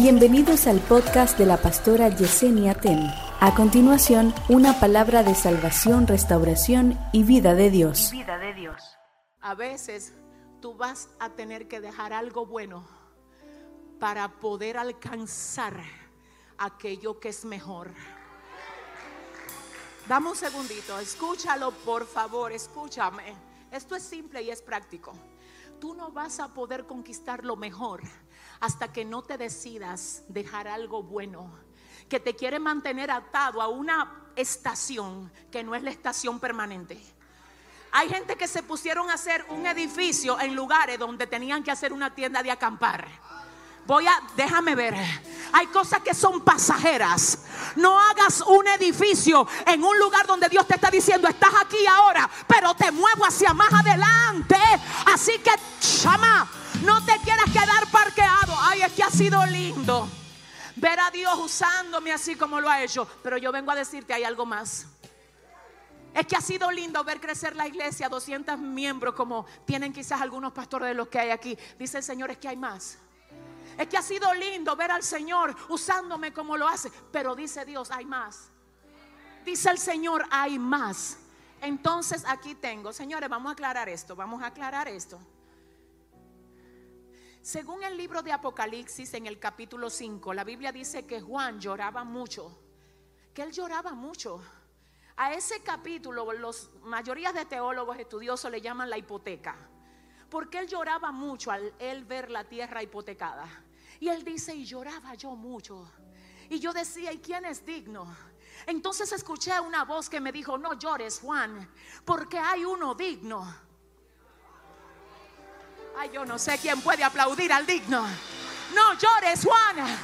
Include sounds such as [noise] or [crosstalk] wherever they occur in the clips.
Bienvenidos al podcast de la pastora Yesenia Ten. A continuación, una palabra de salvación, restauración y vida de Dios. vida de Dios. A veces tú vas a tener que dejar algo bueno para poder alcanzar aquello que es mejor. Dame un segundito, escúchalo por favor, escúchame. Esto es simple y es práctico. Tú no vas a poder conquistar lo mejor hasta que no te decidas dejar algo bueno que te quiere mantener atado a una estación que no es la estación permanente. Hay gente que se pusieron a hacer un edificio en lugares donde tenían que hacer una tienda de acampar. Voy a, déjame ver. Hay cosas que son pasajeras. No hagas un edificio en un lugar donde Dios te está diciendo, estás aquí ahora, pero te muevo hacia más adelante. Así que, chama, no te quieras quedar sido lindo ver a Dios usándome así como lo ha hecho. Pero yo vengo a decirte, hay algo más. Es que ha sido lindo ver crecer la iglesia, 200 miembros como tienen quizás algunos pastores de los que hay aquí. Dice el Señor, es que hay más. Es que ha sido lindo ver al Señor usándome como lo hace. Pero dice Dios, hay más. Dice el Señor, hay más. Entonces aquí tengo, señores, vamos a aclarar esto, vamos a aclarar esto. Según el libro de Apocalipsis en el capítulo 5, la Biblia dice que Juan lloraba mucho, que él lloraba mucho. A ese capítulo los mayorías de teólogos estudiosos le llaman la hipoteca, porque él lloraba mucho al él ver la tierra hipotecada. Y él dice, y lloraba yo mucho. Y yo decía, ¿y quién es digno? Entonces escuché una voz que me dijo, no llores Juan, porque hay uno digno. Ay, yo no sé quién puede aplaudir al digno. No llores Juan,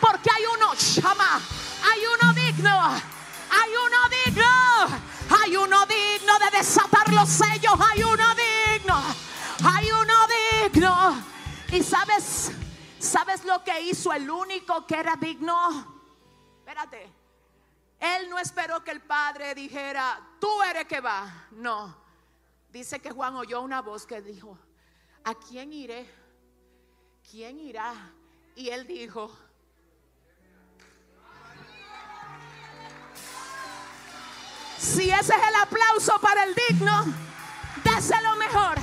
porque hay uno, llama, hay uno digno. Hay uno digno. Hay uno digno de desatar los sellos. Hay uno digno. Hay uno digno. Y sabes, ¿Sabes lo que hizo el único que era digno? Espérate. Él no esperó que el padre dijera, tú eres que va. No. Dice que Juan oyó una voz que dijo, ¿a quién iré? ¿Quién irá? Y él dijo, si ese es el aplauso para el digno, déselo mejor.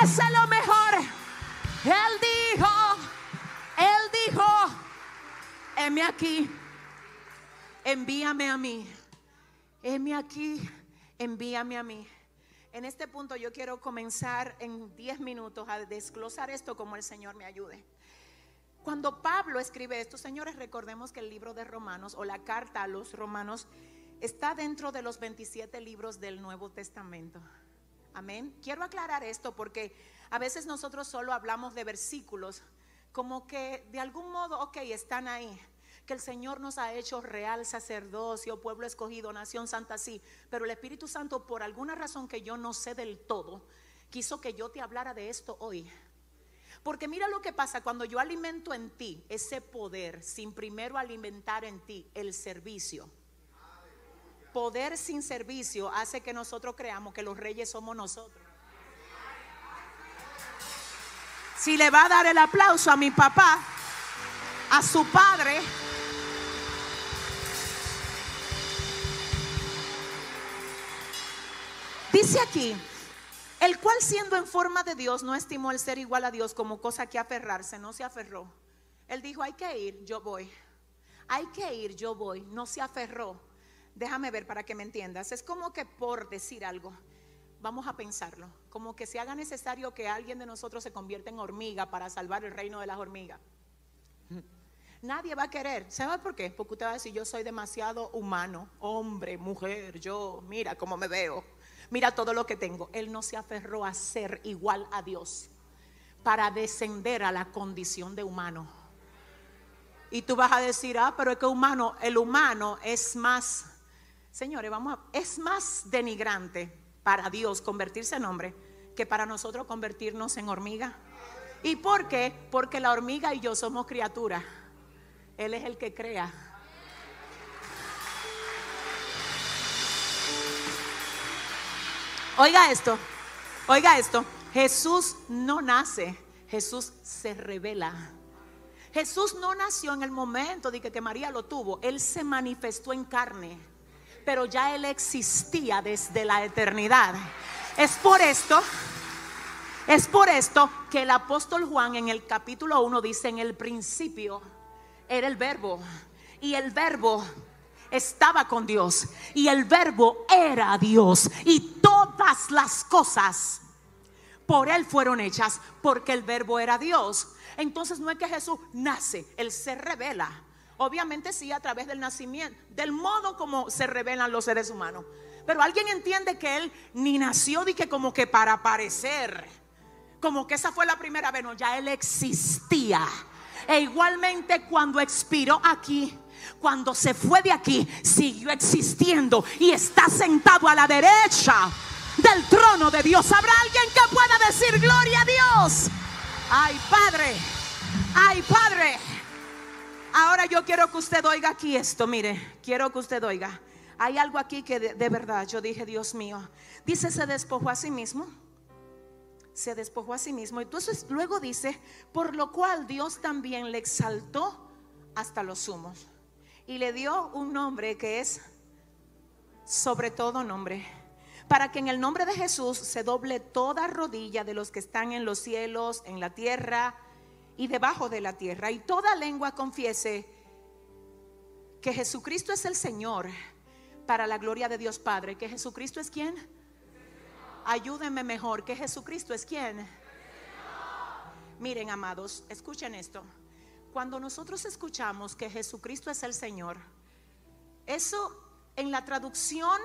Déselo mejor. Él dijo, él dijo, heme aquí, envíame a mí. Heme aquí, envíame a mí. En este punto yo quiero comenzar en 10 minutos a desglosar esto como el Señor me ayude. Cuando Pablo escribe esto, señores, recordemos que el libro de Romanos o la carta a los romanos está dentro de los 27 libros del Nuevo Testamento. Amén. Quiero aclarar esto porque a veces nosotros solo hablamos de versículos como que de algún modo, ok, están ahí. Que el Señor nos ha hecho real sacerdocio, pueblo escogido, nación santa, sí. Pero el Espíritu Santo, por alguna razón que yo no sé del todo, quiso que yo te hablara de esto hoy. Porque mira lo que pasa cuando yo alimento en ti ese poder sin primero alimentar en ti el servicio. Poder sin servicio hace que nosotros creamos que los reyes somos nosotros. Si le va a dar el aplauso a mi papá, a su padre, dice aquí, el cual siendo en forma de Dios no estimó el ser igual a Dios como cosa que aferrarse, no se aferró. Él dijo, hay que ir, yo voy. Hay que ir, yo voy. No se aferró. Déjame ver para que me entiendas. Es como que por decir algo, vamos a pensarlo, como que se haga necesario que alguien de nosotros se convierta en hormiga para salvar el reino de las hormigas. Nadie va a querer. ¿Sabe por qué? Porque usted va a decir, yo soy demasiado humano, hombre, mujer, yo, mira cómo me veo, mira todo lo que tengo. Él no se aferró a ser igual a Dios para descender a la condición de humano. Y tú vas a decir, ah, pero es que humano, el humano es más, señores, vamos a, es más denigrante para Dios convertirse en hombre que para nosotros convertirnos en hormiga. ¿Y por qué? Porque la hormiga y yo somos criaturas. Él es el que crea. Oiga esto, oiga esto. Jesús no nace, Jesús se revela. Jesús no nació en el momento de que, María lo tuvo, Él se manifestó en carne, pero ya Él existía desde la eternidad. Es por esto, es por esto que el apóstol Juan en el capítulo 1 dice, en el principio era el verbo, y el verbo estaba con Dios, y el verbo era Dios, y las cosas por Él fueron hechas, porque el verbo era Dios. Entonces no es que Jesús nace, Él se revela. Obviamente sí a través del nacimiento, del modo como se revelan los seres humanos. Pero alguien entiende que Él ni nació de que como que para aparecer, como que esa fue la primera vez, no, ya Él existía. E igualmente cuando expiró aquí, cuando se fue de aquí, siguió existiendo y está sentado a la derecha del trono de Dios. ¿Habrá alguien que pueda decir gloria a Dios? Ay, Padre, ay, Padre. Ahora yo quiero que usted oiga aquí esto, mire, quiero que usted oiga. Hay algo aquí que de, verdad yo dije, Dios mío, dice, se despojó a sí mismo. Se despojó a sí mismo. Entonces luego dice, por lo cual Dios también le exaltó hasta los sumos. Y le dio un nombre que es sobre todo nombre para que en el nombre de Jesús se doble toda rodilla de los que están en los cielos, en la tierra y debajo de la tierra, y toda lengua confiese que Jesucristo es el Señor para la gloria de Dios Padre, que Jesucristo es quien. Ayúdenme mejor, que Jesucristo es quien. Miren, amados, escuchen esto. Cuando nosotros escuchamos que Jesucristo es el Señor, eso en la traducción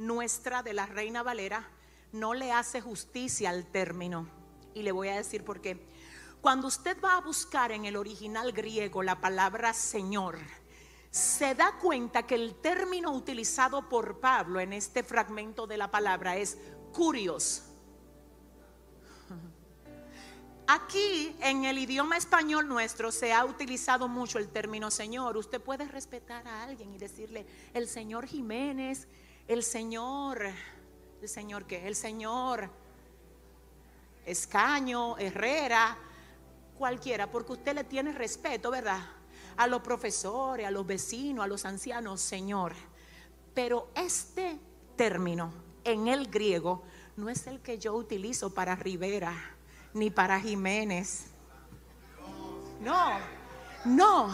nuestra de la Reina Valera no le hace justicia al término. Y le voy a decir por qué. Cuando usted va a buscar en el original griego la palabra Señor, se da cuenta que el término utilizado por Pablo en este fragmento de la palabra es curios. [laughs] Aquí en el idioma español nuestro se ha utilizado mucho el término Señor. Usted puede respetar a alguien y decirle el Señor Jiménez, el Señor, el Señor que, el Señor Escaño, Herrera, cualquiera, porque usted le tiene respeto, ¿verdad? A los profesores, a los vecinos, a los ancianos, Señor. Pero este término en el griego no es el que yo utilizo para Rivera ni para Jiménez. No, no,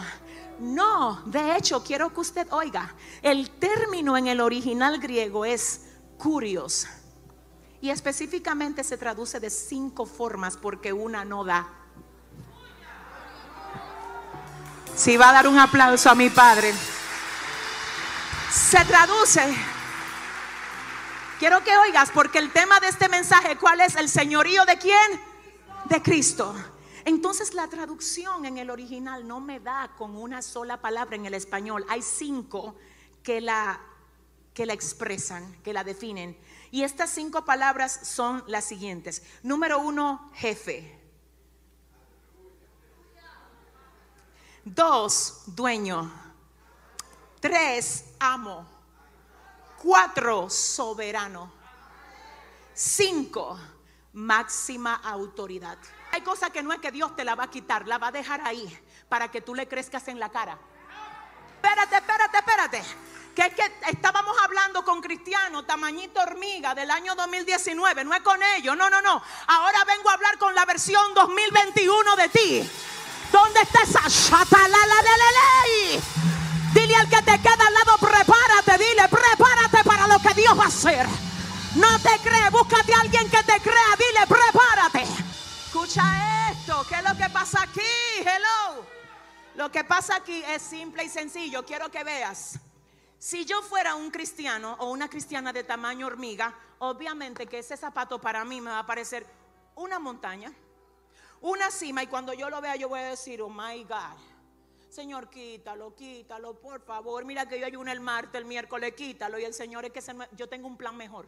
no, de hecho, quiero que usted oiga, el término en el original griego es curios. Y específicamente se traduce de cinco formas porque una no da. Si va a dar un aplauso a mi padre. Se traduce. Quiero que oigas porque el tema de este mensaje, ¿cuál es? ¿El señorío de quién? De Cristo. Entonces la traducción en el original no me da con una sola palabra en el español. Hay cinco que la, que la expresan, que la definen. Y estas cinco palabras son las siguientes. Número uno, jefe. Dos, dueño. Tres, amo. Cuatro, soberano. Cinco, máxima autoridad. Hay cosas que no es que Dios te la va a quitar, la va a dejar ahí para que tú le crezcas en la cara. Espérate, espérate, espérate. Que es que estábamos hablando con cristianos, tamañito hormiga del año 2019, no es con ellos, no, no, no. Ahora vengo a hablar con la versión 2021 de ti. ¿Dónde está esa No te crees, búscate a alguien que te crea, dile, prepárate. Escucha esto, ¿qué es lo que pasa aquí? Hello. Lo que pasa aquí es simple y sencillo. Quiero que veas. Si yo fuera un cristiano o una cristiana de tamaño hormiga, obviamente que ese zapato para mí me va a parecer una montaña, una cima, y cuando yo lo vea yo voy a decir, oh my God. Señor, quítalo, quítalo, por favor. Mira que yo ayuno el martes, el miércoles, quítalo. Y el Señor es que yo tengo un plan mejor.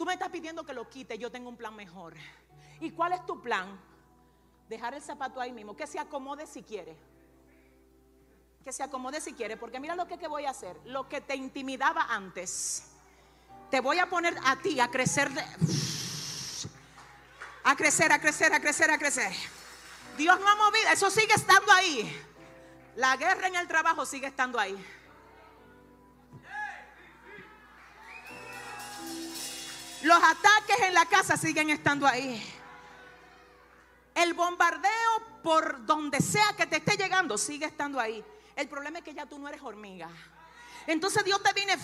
Tú me estás pidiendo que lo quite, yo tengo un plan mejor. ¿Y cuál es tu plan? Dejar el zapato ahí mismo, que se acomode si quiere. Que se acomode si quiere, porque mira lo que, voy a hacer. Lo que te intimidaba antes, te voy a poner a ti a crecer, a crecer, a crecer, a crecer, a crecer. Dios no ha movido, eso sigue estando ahí. La guerra en el trabajo sigue estando ahí. Los ataques en la casa siguen estando ahí. El bombardeo por donde sea que te esté llegando sigue estando ahí. El problema es que ya tú no eres hormiga. Entonces Dios te viene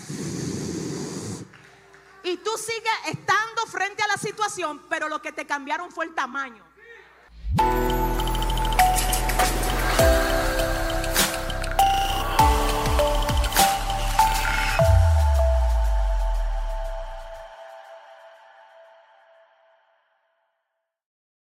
y tú sigues estando frente a la situación, pero lo que te cambiaron fue el tamaño.